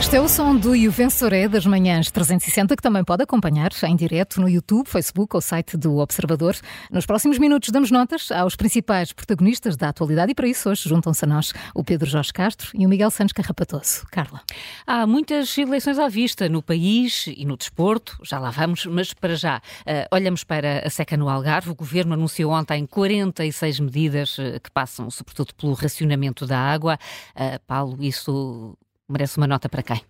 Este é o som do Juvensoré das manhãs 360, que também pode acompanhar em direto no YouTube, Facebook ou site do Observador. Nos próximos minutos damos notas aos principais protagonistas da atualidade e para isso hoje juntam-se a nós o Pedro Jorge Castro e o Miguel Santos Carrapatoso. Carla. Há muitas eleições à vista no país e no desporto, já lá vamos, mas para já uh, olhamos para a seca no Algarve. O Governo anunciou ontem 46 medidas uh, que passam sobretudo pelo racionamento da água. Uh, Paulo, isso merece uma nota para quem?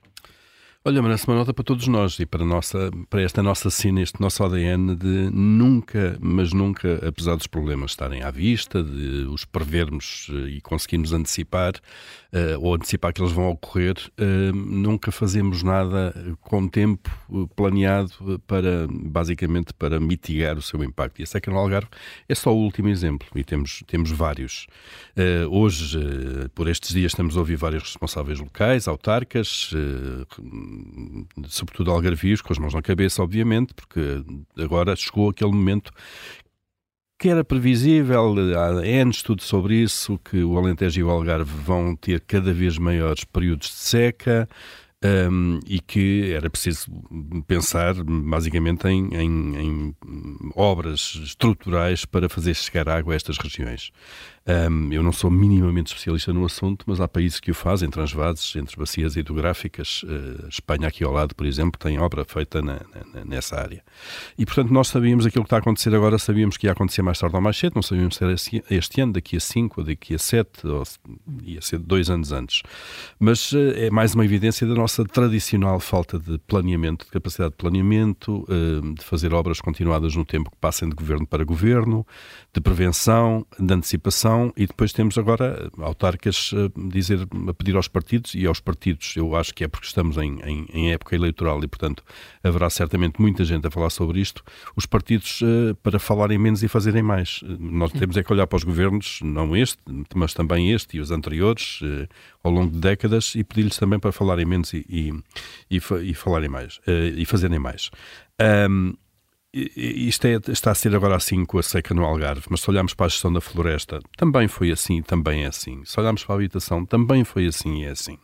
Olha, merece uma nota para todos nós e para, nossa, para esta nossa cena, este nosso ADN de nunca, mas nunca, apesar dos problemas estarem à vista, de os prevermos eh, e conseguirmos antecipar, uh, ou antecipar que eles vão ocorrer, uh, nunca fazemos nada com tempo planeado para, basicamente, para mitigar o seu impacto. E a seca no Algarve é só o último exemplo e temos, temos vários. Uh, hoje, por estes dias, estamos a ouvir vários responsáveis locais, autarcas, sobretudo algarvios, com as mãos na cabeça, obviamente, porque agora chegou aquele momento que era previsível, há N estudos sobre isso, que o Alentejo e o Algarve vão ter cada vez maiores períodos de seca, um, e que era preciso pensar basicamente em, em, em, obras estruturais para fazer chegar água a estas regiões. Um, eu não sou minimamente especialista no assunto, mas há países que o fazem, transvases entre bacias hidrográficas. Uh, Espanha, aqui ao lado, por exemplo, tem obra feita na, na, nessa área. E, portanto, nós sabíamos aquilo que está a acontecer agora, sabíamos que ia acontecer mais tarde ou mais cedo, não sabíamos se era este ano, daqui a cinco, ou daqui a sete, ou ia ser dois anos antes. Mas uh, é mais uma evidência da nossa tradicional falta de planeamento, de capacidade de planeamento, uh, de fazer obras continuadas no tempo que passem de governo para governo, de prevenção, de antecipação e depois temos agora autarcas a, dizer, a pedir aos partidos e aos partidos, eu acho que é porque estamos em, em, em época eleitoral e, portanto, haverá certamente muita gente a falar sobre isto, os partidos uh, para falarem menos e fazerem mais. Nós temos é que olhar para os governos, não este, mas também este e os anteriores, uh, ao longo de décadas, e pedir-lhes também para falarem menos e, e, e, e falarem mais, uh, e fazerem mais. Um, isto é, está a ser agora assim com a seca no Algarve, mas se olharmos para a gestão da floresta, também foi assim, também é assim. Se olharmos para a habitação, também foi assim e é assim.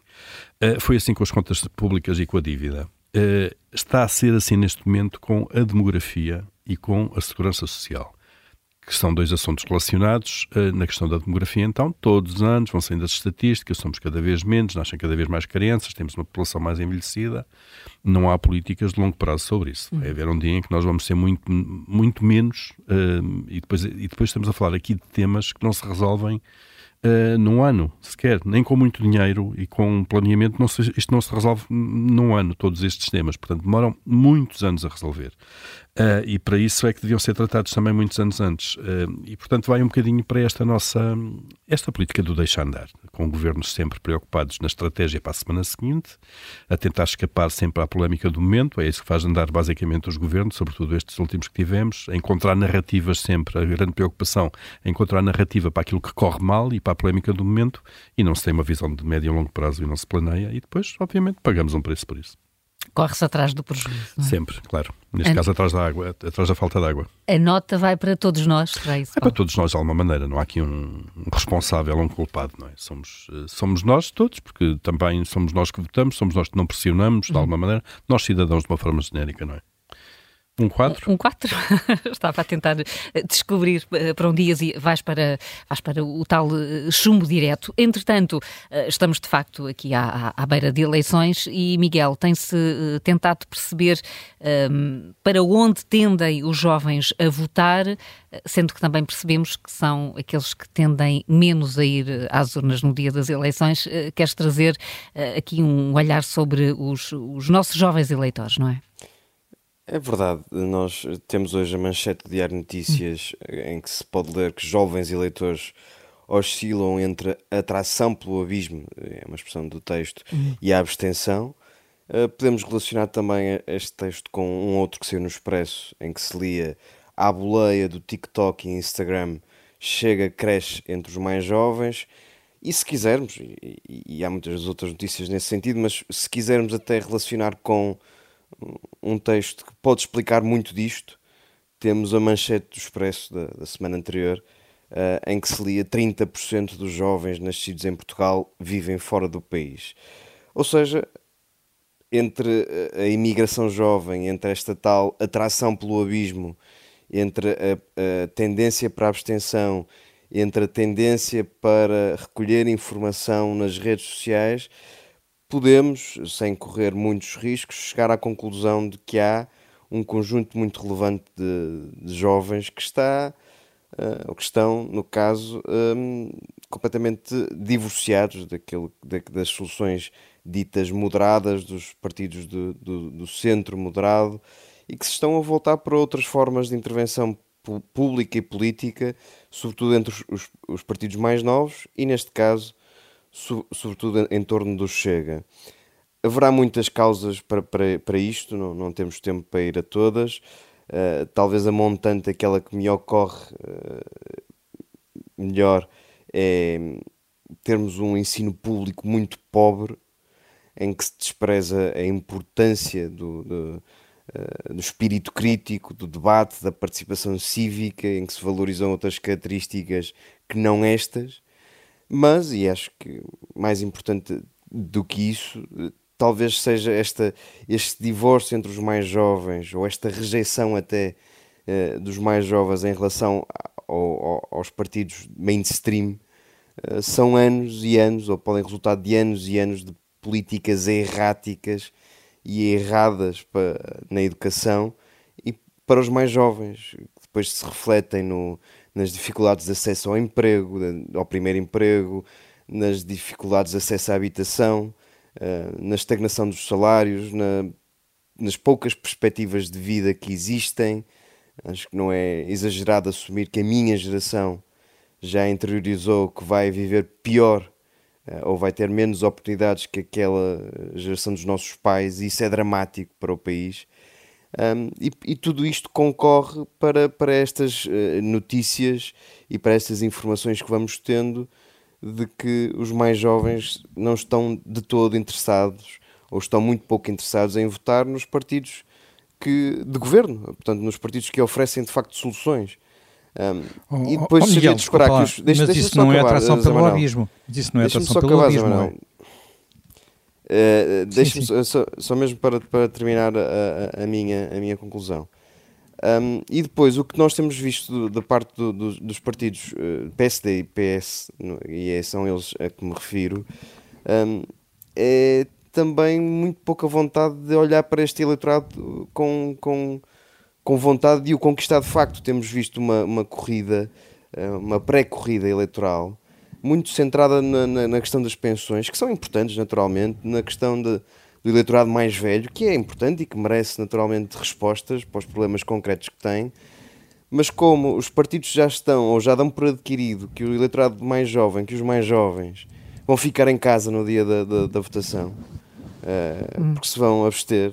Uh, foi assim com as contas públicas e com a dívida. Uh, está a ser assim neste momento com a demografia e com a segurança social que são dois assuntos relacionados. Uh, na questão da demografia, então, todos os anos vão saindo as estatísticas, somos cada vez menos, nascem cada vez mais crianças, temos uma população mais envelhecida. Não há políticas de longo prazo sobre isso. Vai haver um dia em que nós vamos ser muito, muito menos, uh, e, depois, e depois estamos a falar aqui de temas que não se resolvem uh, num ano sequer, nem com muito dinheiro e com planeamento, não se, isto não se resolve num ano, todos estes temas. Portanto, demoram muitos anos a resolver. Uh, e para isso é que deviam ser tratados também muitos anos antes. Uh, e, portanto, vai um bocadinho para esta nossa esta política do deixar andar, com governos sempre preocupados na estratégia para a semana seguinte, a tentar escapar sempre à polémica do momento. É isso que faz andar basicamente os governos, sobretudo estes últimos que tivemos, a encontrar narrativas sempre. A grande preocupação é encontrar narrativa para aquilo que corre mal e para a polémica do momento, e não se tem uma visão de médio e longo prazo e não se planeia, e depois, obviamente, pagamos um preço por isso. Corre-se atrás do prejuízo. É? Sempre, claro. Neste a... caso, atrás da água, atrás da falta de água. A nota vai para todos nós, é isso? É para todos nós, de alguma maneira. Não há aqui um, um responsável, um culpado, não é? Somos, eh, somos nós todos, porque também somos nós que votamos, somos nós que não pressionamos, de uhum. alguma maneira. Nós, cidadãos, de uma forma genérica, não é? Um 4? Um 4. Estava a tentar eh, descobrir eh, para onde ias e vais para, vais para o tal eh, chumbo direto. Entretanto, estamos de facto aqui à, à beira de eleições e, Miguel, tem-se tentado perceber um, ehm, para onde tendem os jovens a votar, sendo que também percebemos que são aqueles que tendem menos a ir às urnas no dia das eleições. Queres trazer aqui um olhar sobre os, os nossos jovens eleitores, não é? É verdade, nós temos hoje a manchete de Diário Notícias em que se pode ler que jovens eleitores oscilam entre a atração pelo abismo, é uma expressão do texto, uhum. e a abstenção. Uh, podemos relacionar também este texto com um outro que saiu no Expresso, em que se lia a boleia do TikTok e Instagram chega, cresce entre os mais jovens. E se quisermos, e, e há muitas outras notícias nesse sentido, mas se quisermos até relacionar com um texto que pode explicar muito disto. Temos a manchete do Expresso da, da semana anterior, uh, em que se lia 30% dos jovens nascidos em Portugal vivem fora do país. Ou seja, entre a imigração jovem, entre esta tal atração pelo abismo, entre a, a tendência para a abstenção, entre a tendência para recolher informação nas redes sociais, podemos, sem correr muitos riscos, chegar à conclusão de que há um conjunto muito relevante de, de jovens que está, uh, ou que estão, no caso, um, completamente divorciados daquilo, da, das soluções ditas moderadas dos partidos do, do, do, centro moderado e que se estão a voltar para outras formas de intervenção pública e política, sobretudo entre os, os, os partidos mais novos e, neste caso, so, sobretudo em torno do Chega. Haverá muitas causas para, para, para isto, não, não temos tempo para ir a todas. Uh, talvez a montante, aquela que me ocorre uh, melhor, é termos um ensino público muito pobre, em que se despreza a importância do, do, uh, do, espírito crítico, do debate, da participação cívica, em que se valorizam outras características que não estas. Mas, e acho que mais importante do que isso, talvez seja esta, este divórcio entre os mais jovens, ou esta rejeição até uh, dos mais jovens em relação ao, ao, aos partidos mainstream, uh, são anos e anos, ou podem resultar de anos e anos de políticas erráticas e erradas para, na educação e para os mais jovens, que depois se refletem no, nas dificuldades de acesso ao emprego, ao primeiro emprego, nas dificuldades de acesso à habitação, eh, na estagnação dos salários, na, nas poucas perspectivas de vida que existem. Acho que não é exagerado assumir que a minha geração já interiorizou que vai viver pior eh, ou vai ter menos oportunidades que aquela geração dos nossos pais, e isso é dramático para o país. Um, e, e, tudo isto concorre para, para estas uh, notícias e para estas informações que vamos tendo de que os mais jovens não estão de todo interessados ou estão muito pouco interessados em votar nos partidos que, de governo, portanto, nos partidos que oferecem de facto soluções. Um, oh, e depois oh, Miguel, de esperar que os. Deixa, mas isso não é atração pelo lobismo. Isso não é atração pelo lobismo. Uh, Deixa-me só, só, mesmo para, para terminar a, a, minha, a minha conclusão. Um, e depois, o que nós temos visto da parte do, do, dos partidos uh, PSD e PS, no, e é, são eles a que me refiro, um, é também muito pouca vontade de olhar para este eleitorado com, com com vontade de o conquistar de facto. Temos visto uma, uma corrida, eh, uma pré-corrida eleitoral, muito centrada na, na, na, questão das pensões, que são importantes naturalmente, na questão de, do eleitorado mais velho, que é importante e que merece naturalmente respostas para os problemas concretos que tem. Mas como os partidos já estão ou já dão por adquirido que o eleitorado mais jovem, que os mais jovens, vão ficar em casa no dia da, da, da votação, uh, porque se vão abster,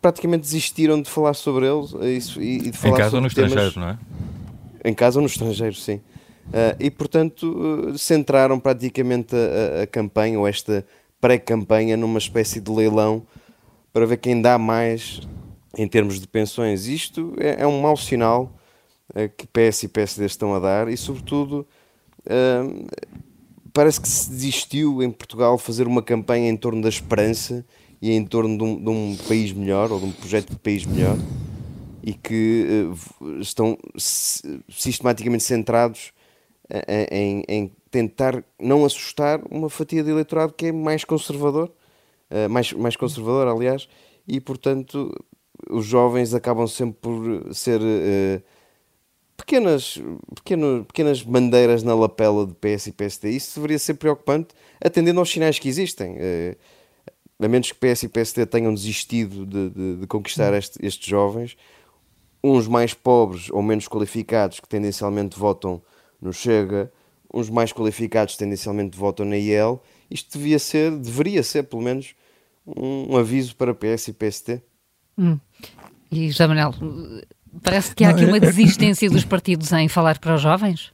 praticamente desistiram de falar sobre eles isso, e, e de falar Em casa ou no temas... estrangeiro, não é? Em casa ou no estrangeiro, sim. Uh, e portanto uh, centraram praticamente a, a, campanha ou esta pré-campanha numa espécie de leilão para ver quem dá mais em termos de pensões. Isto é, é um mau sinal uh, que PS e PSD estão a dar e, sobretudo, parece que se desistiu em Portugal fazer uma campanha em torno da esperança e em torno de um, de um, país melhor ou de um projeto de país melhor e que uh, estão sistematicamente centrados uh, em, em, tentar não assustar uma fatia de eleitorado que é mais conservador, uh, mais, mais conservador, aliás, e portanto os jovens acabam sempre por ser pequenas, pequeno, pequenas bandeiras na lapela de PS e PSD. Isso deveria ser preocupante, atendendo aos sinais que existem a menos que PS e PSD tenham desistido de, de, de conquistar este, estes jovens, uns mais pobres ou menos qualificados que tendencialmente votam no Chega, uns mais qualificados tendencialmente votam na IEL, isto devia ser, deveria ser pelo menos um, aviso para PS e PSD. Hum. E José Manuel, parece que há aqui uma desistência dos partidos em falar para os jovens?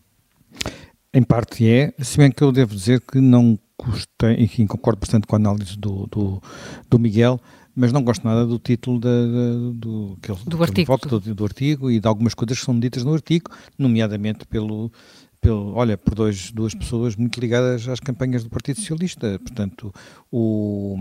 Em parte é, se bem que eu devo dizer que não gostei, e concordo bastante com a análise do, do, do Miguel, mas não gosto nada do título da, da, do, que ele, do, artigo. do, do, artigo e de algumas coisas que são ditas no artigo, nomeadamente pelo, pelo olha, por dois, duas pessoas muito ligadas às campanhas do Partido Socialista. Portanto, o,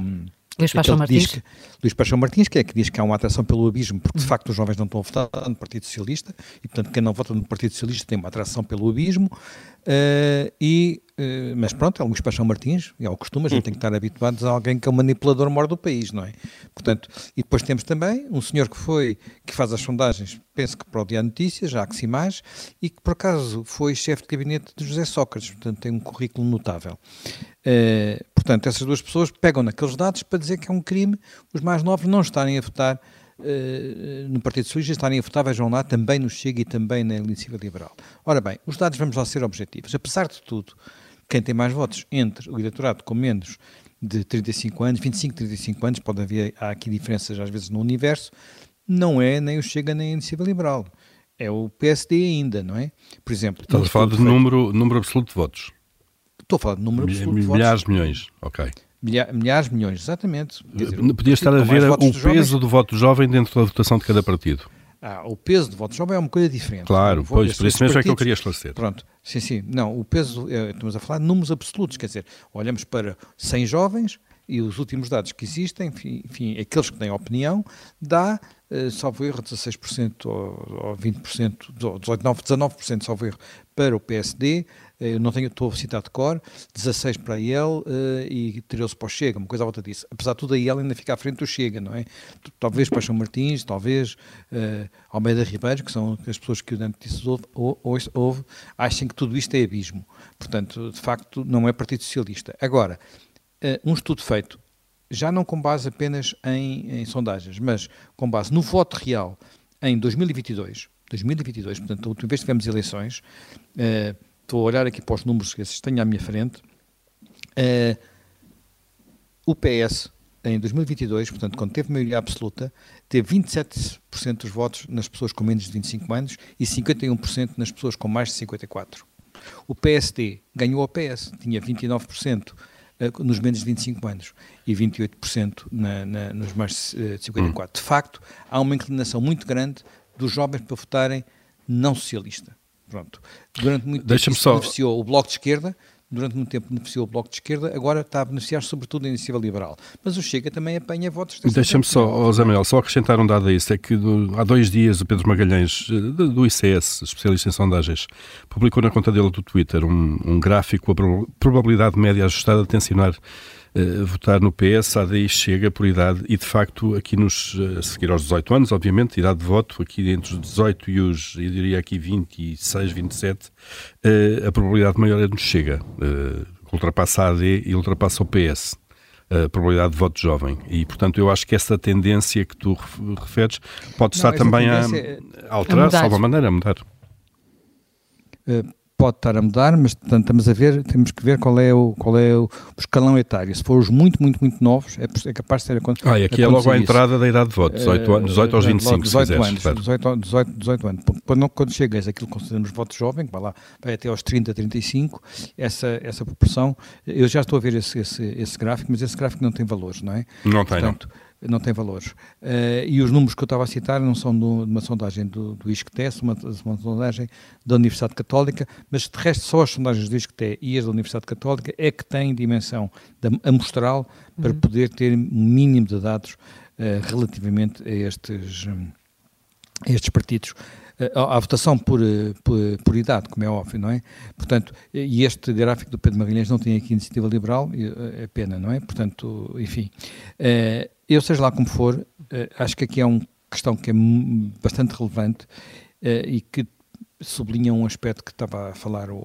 Luís Paixão Martins. Que, Luís Paixão Martins, que é que diz que há uma atração pelo abismo, porque de uhum. facto os jovens não estão a votar no Partido Socialista, e portanto quem não vota no Partido Socialista tem uma atração pelo abismo, uh, e, mas pronto, é Luís Paixão Martins, é o costume, a gente tem que estar habituados a alguém que é o manipulador maior do país, não é? Portanto, e depois temos também um senhor que foi, que faz as sondagens, penso que para o Dia Notícias, já que mais, e que por acaso foi chefe de gabinete de José Sócrates, portanto tem um currículo notável. Uh, portanto, essas duas pessoas pegam naqueles dados para dizer que é um crime os mais novos não estarem a votar uh, no Partido Socialista, estarem a votar, vejam lá, também no Chega e também na Iniciativa Liberal. Ora bem, os dados vamos lá ser objetivos. Apesar de tudo, quem tem mais votos entre o eleitorado com menos de 35 anos, 25, 35 anos, pode haver há aqui diferenças às vezes no universo, não é nem o Chega nem a Iniciativa Liberal. É o PSD ainda, não é? Por exemplo... Estás a falar de número, número absoluto de votos. Estou a falar de número absoluto de votos. Milhares de milhões, ok. Milha, milhares, milhões, exatamente. Dizer, Podia estar a ver o peso jovens. do voto jovem dentro da votação de cada partido. Ah, o peso do voto jovem é uma coisa diferente. Claro, pois, por isso mesmo partidos, é que eu queria esclarecer. Pronto, sim, sim. Não, o peso, é, estamos a falar de números absolutos, quer dizer, olhamos para 100 jovens e os últimos dados que existem, enfim, aqueles que têm opinião, dá, salvo erro, 16% ou, ou 20%, 18, 19%, salvo erro, para o PSD, eh, eu não tenho, estou a citar de cor, 16 para a IEL uh, e 13 para o Chega, uma coisa à volta disso. Apesar de tudo, a IEL ainda fica à frente do Chega, não é? Talvez Paixão Martins, talvez uh, Almeida Ribeiro, que são as pessoas que o Dante disse ouve, ouve, ouve, achem que tudo isto é abismo. Portanto, de facto, não é Partido Socialista. Agora, uh, um estudo feito, já não com base apenas em, em sondagens, mas com base no voto real em 2022, 2022, portanto, a última vez que tivemos eleições, uh, estou a olhar aqui para os números que tenho à minha frente, uh, o PS, em 2022, portanto, quando teve maioria absoluta, teve 27% dos votos nas pessoas com menos de 25 anos e 51% nas pessoas com mais de 54. O PSD ganhou ao PS, tinha 29% eh, nos menos de 25 anos e 28% na, na, nos mais de 54. De facto, há uma inclinação muito grande dos jovens para votarem não socialista. Pronto. Durante muito tempo só... beneficiou o Bloco de Esquerda, durante muito tempo beneficiou o Bloco de Esquerda, agora está a beneficiar sobretudo a iniciativa liberal. Mas o Chega também apanha votos Deixa-me só, Zé Manuel, só acrescentar um dado a isso, é que do, há dois dias o Pedro Magalhães, eh, do ICS, especialista em sondagens, publicou na conta dele do Twitter um, um gráfico, a probabilidade média ajustada de tensionar uh, votar no PS, a ADI chega por idade e de facto aqui nos, uh, a seguir aos 18 anos, obviamente, idade de voto, aqui entre os 18 e os, eu diria aqui 26, 27, uh, a probabilidade maior é nos chega, uh, ultrapassa a AD e ultrapassa o PS a probabilidade de voto jovem. E, portanto, eu acho que essa tendência que tu referes pode estar também a, a alterar, de alguma maneira, a mudar. Pode estar a mudar, mas portanto, estamos a ver, temos que ver qual é o, qual é o, escalão etário. Se for os muito, muito, muito novos, é, é capaz de ser acontecido. Ah, e aqui é logo a entrada da idade de voto, 18, anos, 18 aos 25, 18 anos, 18, 18, 18 anos. Quando, quando chegas aquilo que consideramos voto jovem, que vai lá, vai até aos 30, 35, essa, essa proporção, eu já estou a ver esse, esse, esse gráfico, mas esse gráfico não tem valores, não é? Não tem, Portanto, não não tem valores. Uh, e os números que eu estava a citar não são de uma sondagem do, do ISCTE, uma, uma sondagem da Universidade Católica, mas de resto só as sondagens do ISCTE e as da Universidade Católica é que têm dimensão da, amostral para uhum. poder ter um mínimo de dados uh, relativamente a estes, um, a estes partidos à votação por, por, por, idade, como é óbvio, não é? Portanto, e este gráfico do Pedro Magalhães não tem aqui iniciativa liberal, é pena, não é? Portanto, enfim, eu, seja lá como for, eh, acho que aqui é uma questão que é bastante relevante eh, e que sublinha um aspecto que estava a falar o,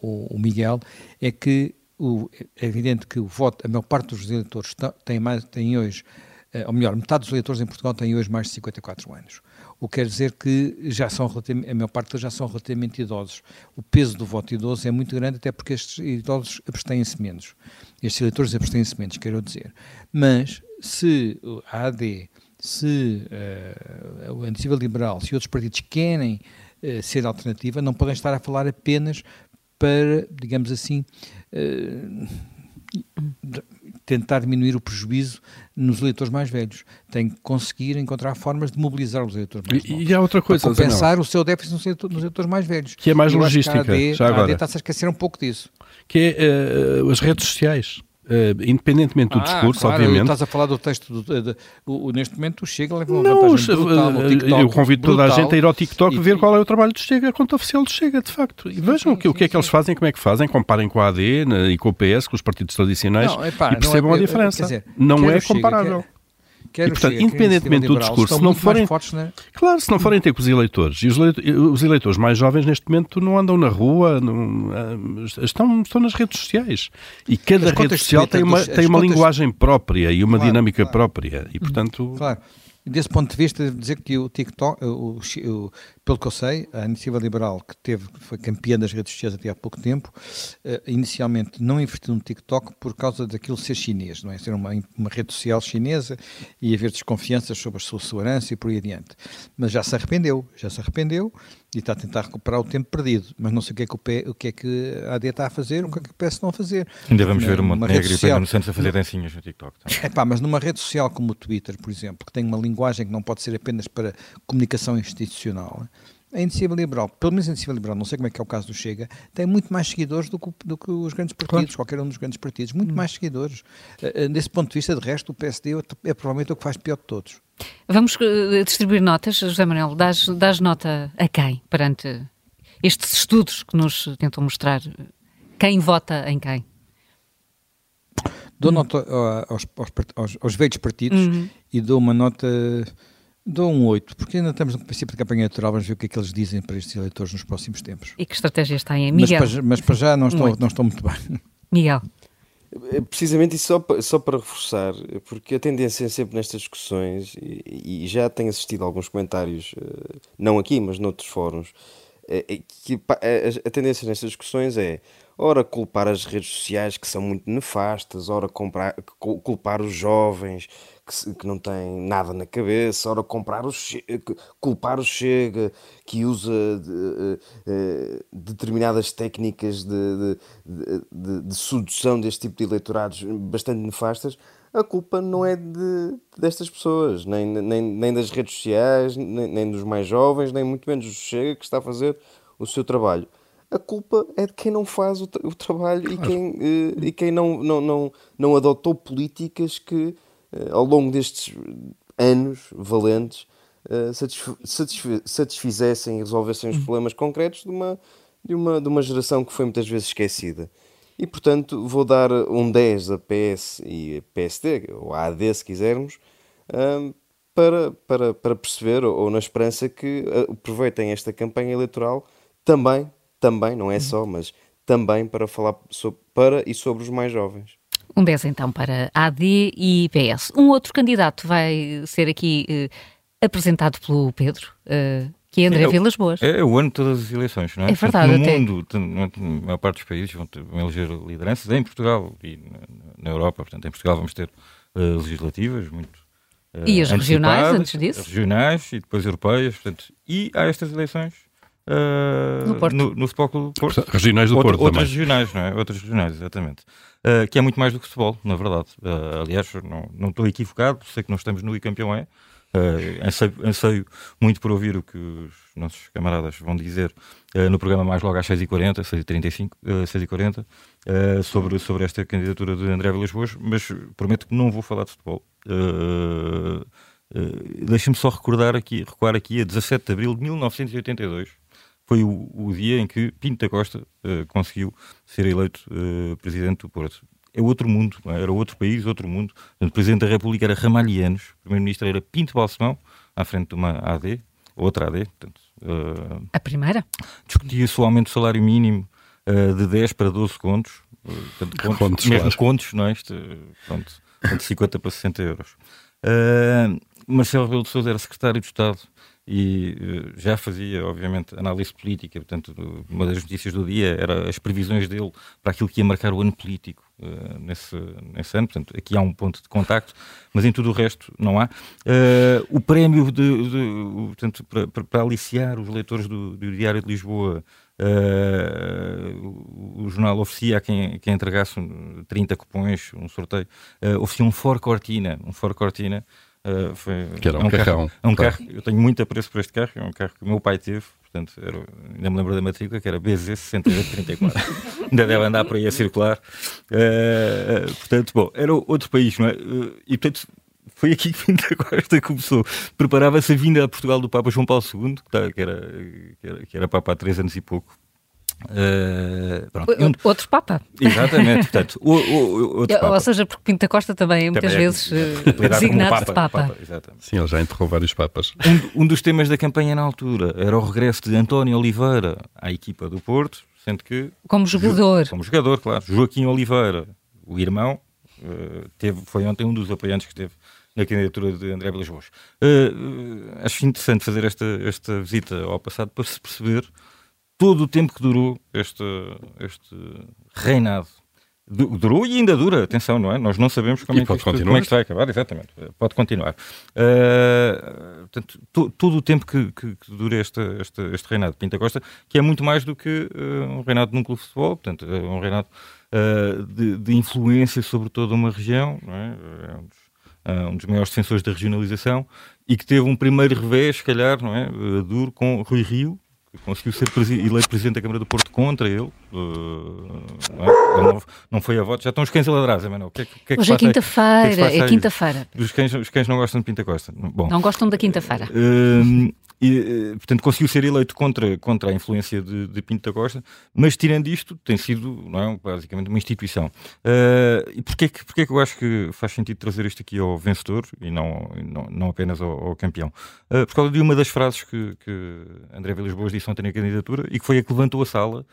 o, o Miguel, é que o, é evidente que o voto, a maior parte dos eleitores tem, mais, tem hoje, eh, ou melhor, metade dos eleitores em Portugal têm hoje mais de 54 anos. O que quer dizer que já são a maior parte já são relativamente idosos. O peso do voto idoso é muito grande, até porque estes idosos abstêm-se menos. Estes eleitores abstêm-se menos, quero dizer. Mas se a AD, se uh, o Iniciativa Liberal, se outros partidos querem uh, ser alternativa, não podem estar a falar apenas para, digamos assim, uh, tentar diminuir o prejuízo nos eleitores mais velhos. Tem que conseguir encontrar formas de mobilizar os eleitores mais velhos. E, há outra coisa, para compensar o seu déficit nos eleitores, nos eleitores mais velhos. Que é mais logística, a AD, já agora. A AD está-se a esquecer um pouco disso. Que é uh, as redes sociais Uh, independentemente do ah, discurso, claro, obviamente. Estás a falar do texto, do, de, o, neste momento o Chega leva uma não, vantagem brutal uh, TikTok, Eu convido toda a gente a ir ao TikTok e ver qual é o trabalho do Chega, a conta oficial do Chega, de facto. E vejam sim, o, que, sim, o que é que eles fazem, como é que fazem, comparem com a AD né, e com o PS, com os partidos tradicionais não, epá, e percebam é, a diferença. Dizer, não é comparável. Chega, Quer e, portanto, Chega, independentemente do discurso, se não forem, fortes, né? claro, se não forem ter com os eleitores, e os, os eleitores mais jovens neste momento não andam na rua, não, ah, estão, estão nas redes sociais. E cada rede social tem uma, tem uma linguagem própria e uma claro, dinâmica claro. própria. E, portanto... Claro. Desse ponto de vista, dizer que o TikTok, o, o, pelo que eu sei, a Iniciativa Liberal, que teve, foi campeã das redes sociais até há pouco tempo, uh, inicialmente não investiu no TikTok por causa daquilo ser chinês, não é? Ser uma, uma rede social chinesa e haver desconfianças sobre a sua segurança e por aí adiante. Mas já se arrependeu, já se arrependeu e está a tentar recuperar o tempo perdido. Mas não sei o que é que, o, P, o, que, é que a AD está a fazer, o que é que o PS estão a fazer. Ainda vamos ver uma Montenegro e Pedro Santos a fazer dancinhas no TikTok. É pá, mas numa rede social como o Twitter, por exemplo, que tem uma linguagem que não pode ser apenas para comunicação institucional, a Iniciativa Liberal, pelo menos a Iniciativa Liberal, não sei como é que é o caso do Chega, tem muito mais seguidores do que, do que os grandes partidos, claro. qualquer um dos grandes partidos, muito hum. mais seguidores. Uh, desse ponto de vista, de resto, o PSD é, é provavelmente o que faz pior de todos. Vamos uh, distribuir notas, José Manuel, dás, dás nota a quem perante estes estudos que nos tentam mostrar quem vota em quem? Dou hum. nota aos, aos, aos, aos velhos partidos uhum. e dou uma nota Dou um 8, porque ainda estamos no princípio de campanha eleitoral, vamos ver o que é que eles dizem para estes eleitores nos próximos tempos. E que estratégias têm? Miguel? Mas para, mas para já não estão, não estão muito bem. Miguel? É precisamente isso só para, só para reforçar, porque a tendência é sempre nestas discussões, e, e já tenho assistido a alguns comentários, eh, não aqui, mas noutros fóruns, é, é que a, a tendência nestas discussões é ora culpar as redes sociais que são muito nefastas, ora comprar, culpar os jovens que, que não têm nada na cabeça, ora comprar o culpar o Chega que usa de, de, de, determinadas técnicas de, de, sedução deste tipo de eleitorados bastante nefastas, a culpa não é de, destas pessoas, nem, nem, nem das redes sociais, nem, nem dos mais jovens, nem muito menos do Chega que está a fazer o seu trabalho a culpa é de quem não faz o, tra o trabalho claro. e quem, e quem não, não, não, não adotou políticas que eh, ao longo destes anos valentes, eh, satisfizessem e resolvessem os uhum. problemas concretos de uma, de, uma, de uma geração que foi muitas vezes esquecida. E, portanto, vou dar um 10 a PS e a PSD, ou a AD, se quisermos, eh, para, para, para perceber, ou na esperança que aproveitem esta campanha eleitoral também, também, não é uhum. só, mas também para falar sobre, para e sobre os mais jovens. Um 10 então para AD e PS. Um outro candidato vai ser aqui eh, apresentado pelo Pedro, eh, que é André é, Vilas Boas. É, é, o ano de todas as eleições, não é? É verdade. No até. mundo, a maior parte dos países vão, ter, vão eleger lideranças, em Portugal e na, na, Europa, portanto, em Portugal vamos ter uh, legislativas muito. Uh, e as regionais, antes disso? Regionais e depois europeias, portanto, e há estas eleições Uh, no, Porto. No, no Futebol Clube Porto. Regionais do Porto Outras também. regionais, não é? Outras regionais, exatamente. Uh, que é muito mais do que futebol, na verdade. Uh, aliás, não, não estou equivocado, sei que nós estamos no e campeão é. Uh, anseio, anseio, muito por ouvir o que os nossos camaradas vão dizer uh, no programa mais logo às 6h40, 6h35, uh, 6h40, uh, sobre, sobre esta candidatura de André Vilas Boas, mas prometo que não vou falar de futebol. Uh, Deixem-me só recordar aqui, recuar aqui a 17 de abril de 1982, foi o, o dia em que Pinto da Costa uh, conseguiu ser eleito uh, presidente do Porto. É outro mundo, é? era outro país, outro mundo. O presidente da República era Ramalhianos, o primeiro-ministro era Pinto Balsemão, à frente de uma AD, outra AD. Portanto, uh, a primeira? Discutia-se o aumento do salário mínimo de 10 para 12 contos. Portanto, contos, contos mesmo claro. contos, não é? Este, pronto, de 50 para 60 euros. Marcelo Rebelo de Sousa era secretário de Estado e uh, já fazia, obviamente, análise política. Portanto, uma das notícias do dia era as previsões dele para aquilo que ia marcar o ano político uh, nesse, nesse ano. Portanto, aqui há um ponto de contacto, mas em tudo o resto não há. Uh, o prémio de, de, portanto, para, para, aliciar os leitores do, do Diário de Lisboa. Uh, o jornal oferecia a quem, quem entregasse 30 cupões, um sorteio, uh, oferecia um For Cortina, um For Cortina Uh, foi, que era um, é um carrão. Carro, é um carro, eu tenho muito apreço por este carro, é um carro que o meu pai teve, portanto, era, ainda me lembro da matrícula, que era BZ6834. ainda deve andar por aí a circular. Uh, portanto, bom, era outro país, não é? E portanto, foi aqui que Pinta Costa começou. Preparava-se a vinda a Portugal do Papa João Paulo II, tá, que, era, que, era, que era Papa há três anos e pouco. Uh, outro Papa. Exatamente, portanto, o, o, outro Papa. Ou seja, porque Pinta Costa também é muitas também vezes é, designado papa, de Papa. papa Sim, ele já enterrou vários Papas. Um, um, dos temas da campanha na altura era o regresso de António Oliveira à equipa do Porto, sendo que. Como jogador. Como jogador, claro. Joaquim Oliveira, o irmão, uh, teve, foi ontem um dos apoiantes que teve na candidatura de André Vilas Boas. Uh, acho interessante fazer esta, esta visita ao passado para se perceber todo o tempo que durou este, este reinado. Durou e ainda dura, atenção, não é? Nós não sabemos como, é que, isto, como é que isto vai acabar, exatamente. Pode continuar. Uh, portanto, to, todo o tempo que, que, que dura este, este, este, reinado de Pinta Costa, que é muito mais do que uh, um reinado num clube de futebol, portanto, é um reinado uh, de, de, influência sobre toda uma região, não é? é um, dos, um dos maiores defensores da regionalização e que teve um primeiro revés, se calhar, não é? duro com Rui Rio, conseguiu ser eleito presidente da Câmara do Porto contra ele. Uh, não, não, foi a voto. Já estão os cães a ladrar, Manuel. Que, que é que Hoje é quinta-feira. É quinta-feira. Os cães, os cães não gostam de Pinta Costa. Bom, não gostam da quinta-feira. Uh, e, eh, portanto, conseguiu ser eleito contra, contra a influência de, de Pinto da Costa, mas tirando isto, tem sido não é, basicamente uma instituição. Uh, e porquê que, porquê que eu acho que faz sentido trazer isto aqui ao vencedor e não, não, não apenas ao, ao campeão? Uh, por causa de uma das frases que, que André Vilas Boas disse ontem na candidatura e que foi a que levantou a sala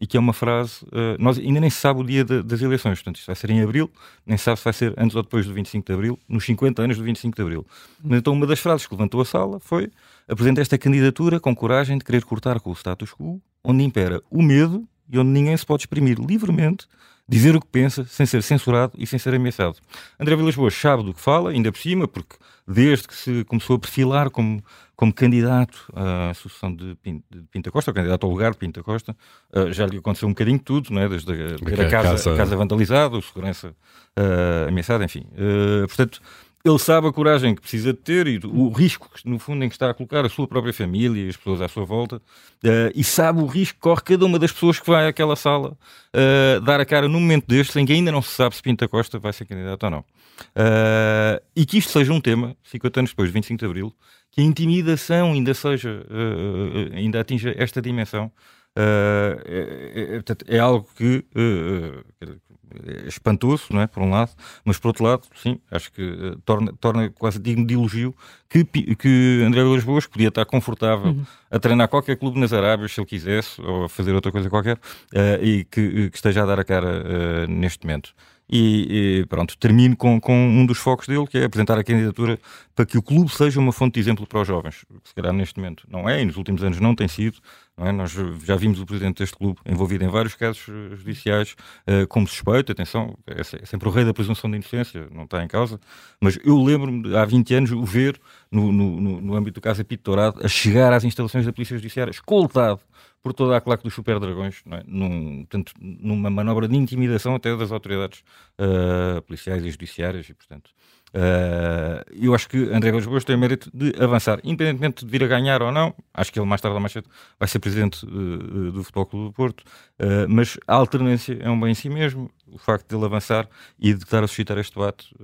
e que é uma frase. Uh, nós ainda nem se sabe o dia de, das eleições, portanto, isto vai ser em abril, nem se sabe se vai ser antes ou depois do 25 de abril, nos 50 anos do 25 de abril. Mas então, uma das frases que levantou a sala foi: apresenta esta candidatura com coragem de querer cortar com o status quo, onde impera o medo e onde ninguém se pode exprimir livremente, dizer o que pensa, sem ser censurado e sem ser ameaçado. André Vilas Boas sabe do que fala, ainda por cima, porque desde que se começou a perfilar como, como candidato à sucessão de Pinta Costa, ou candidato ao lugar de Pinta Costa, uh, já lhe aconteceu um bocadinho tudo, não é? desde a, a casa, casa... casa vandalizada, a segurança uh, ameaçada, enfim. Uh, portanto, ele sabe a coragem que precisa de ter e o risco, no fundo, em que está a colocar a sua própria família e as pessoas à sua volta, uh, e sabe o risco que corre cada uma das pessoas que vai àquela sala uh, dar a cara num momento destes em que ainda não se sabe se Pinta Costa vai ser candidato ou não. Uh, e que isto seja um tema, 50 anos depois de 25 de Abril, que a intimidação ainda seja, ainda atinja esta dimensão, é, é, é, algo que é espantoso, não é? Por um lado, mas por outro lado, sim, acho que uh, torna, torna quase digno de elogio que, que André Vilas Boas podia estar confortável uhum. a treinar qualquer clube nas Arábias, se ele quisesse, ou a fazer outra coisa qualquer, uh, e que, que, esteja a dar a cara uh, neste momento. E, e, pronto, termino com, com um dos focos dele, que é apresentar a candidatura para que o clube seja uma fonte de exemplo para os jovens. Se calhar neste momento não é, e nos últimos anos não tem sido, é? Nós já vimos o presidente deste clube envolvido em vários casos eh, judiciais uh, como suspeito. Atenção, é, é sempre o rei da presunção de inocência, não está em causa. Mas eu lembro-me, há 20 anos, o ver no, no, no âmbito do caso Apito Dourado a chegar às instalações da Polícia Judiciária, escoltado por toda a claque dos super dragões, é? Num, portanto, numa manobra de intimidação até das autoridades uh, policiais e judiciárias. E, portanto, Uh, eu acho que André Vilas Boas tem o mérito de avançar, independentemente de vir a ganhar ou não. Acho que ele mais tarde ou mais cedo vai ser presidente uh, do Futebol Clube do Porto. Uh, mas a alternância é um bem em si mesmo. O facto de ele avançar e de estar a suscitar este debate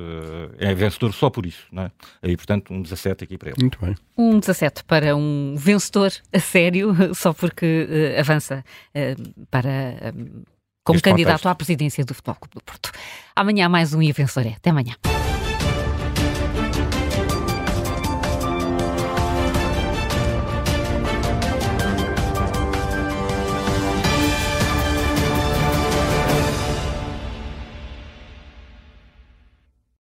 é vencedor só por isso. Não é? Aí, portanto, um 17 aqui para ele. Muito bem. Um 17 para um vencedor a sério, só porque avança para. como este candidato contexto. à presidência do Futebol Clube do Porto. Amanhã mais um e vencedor. Até amanhã.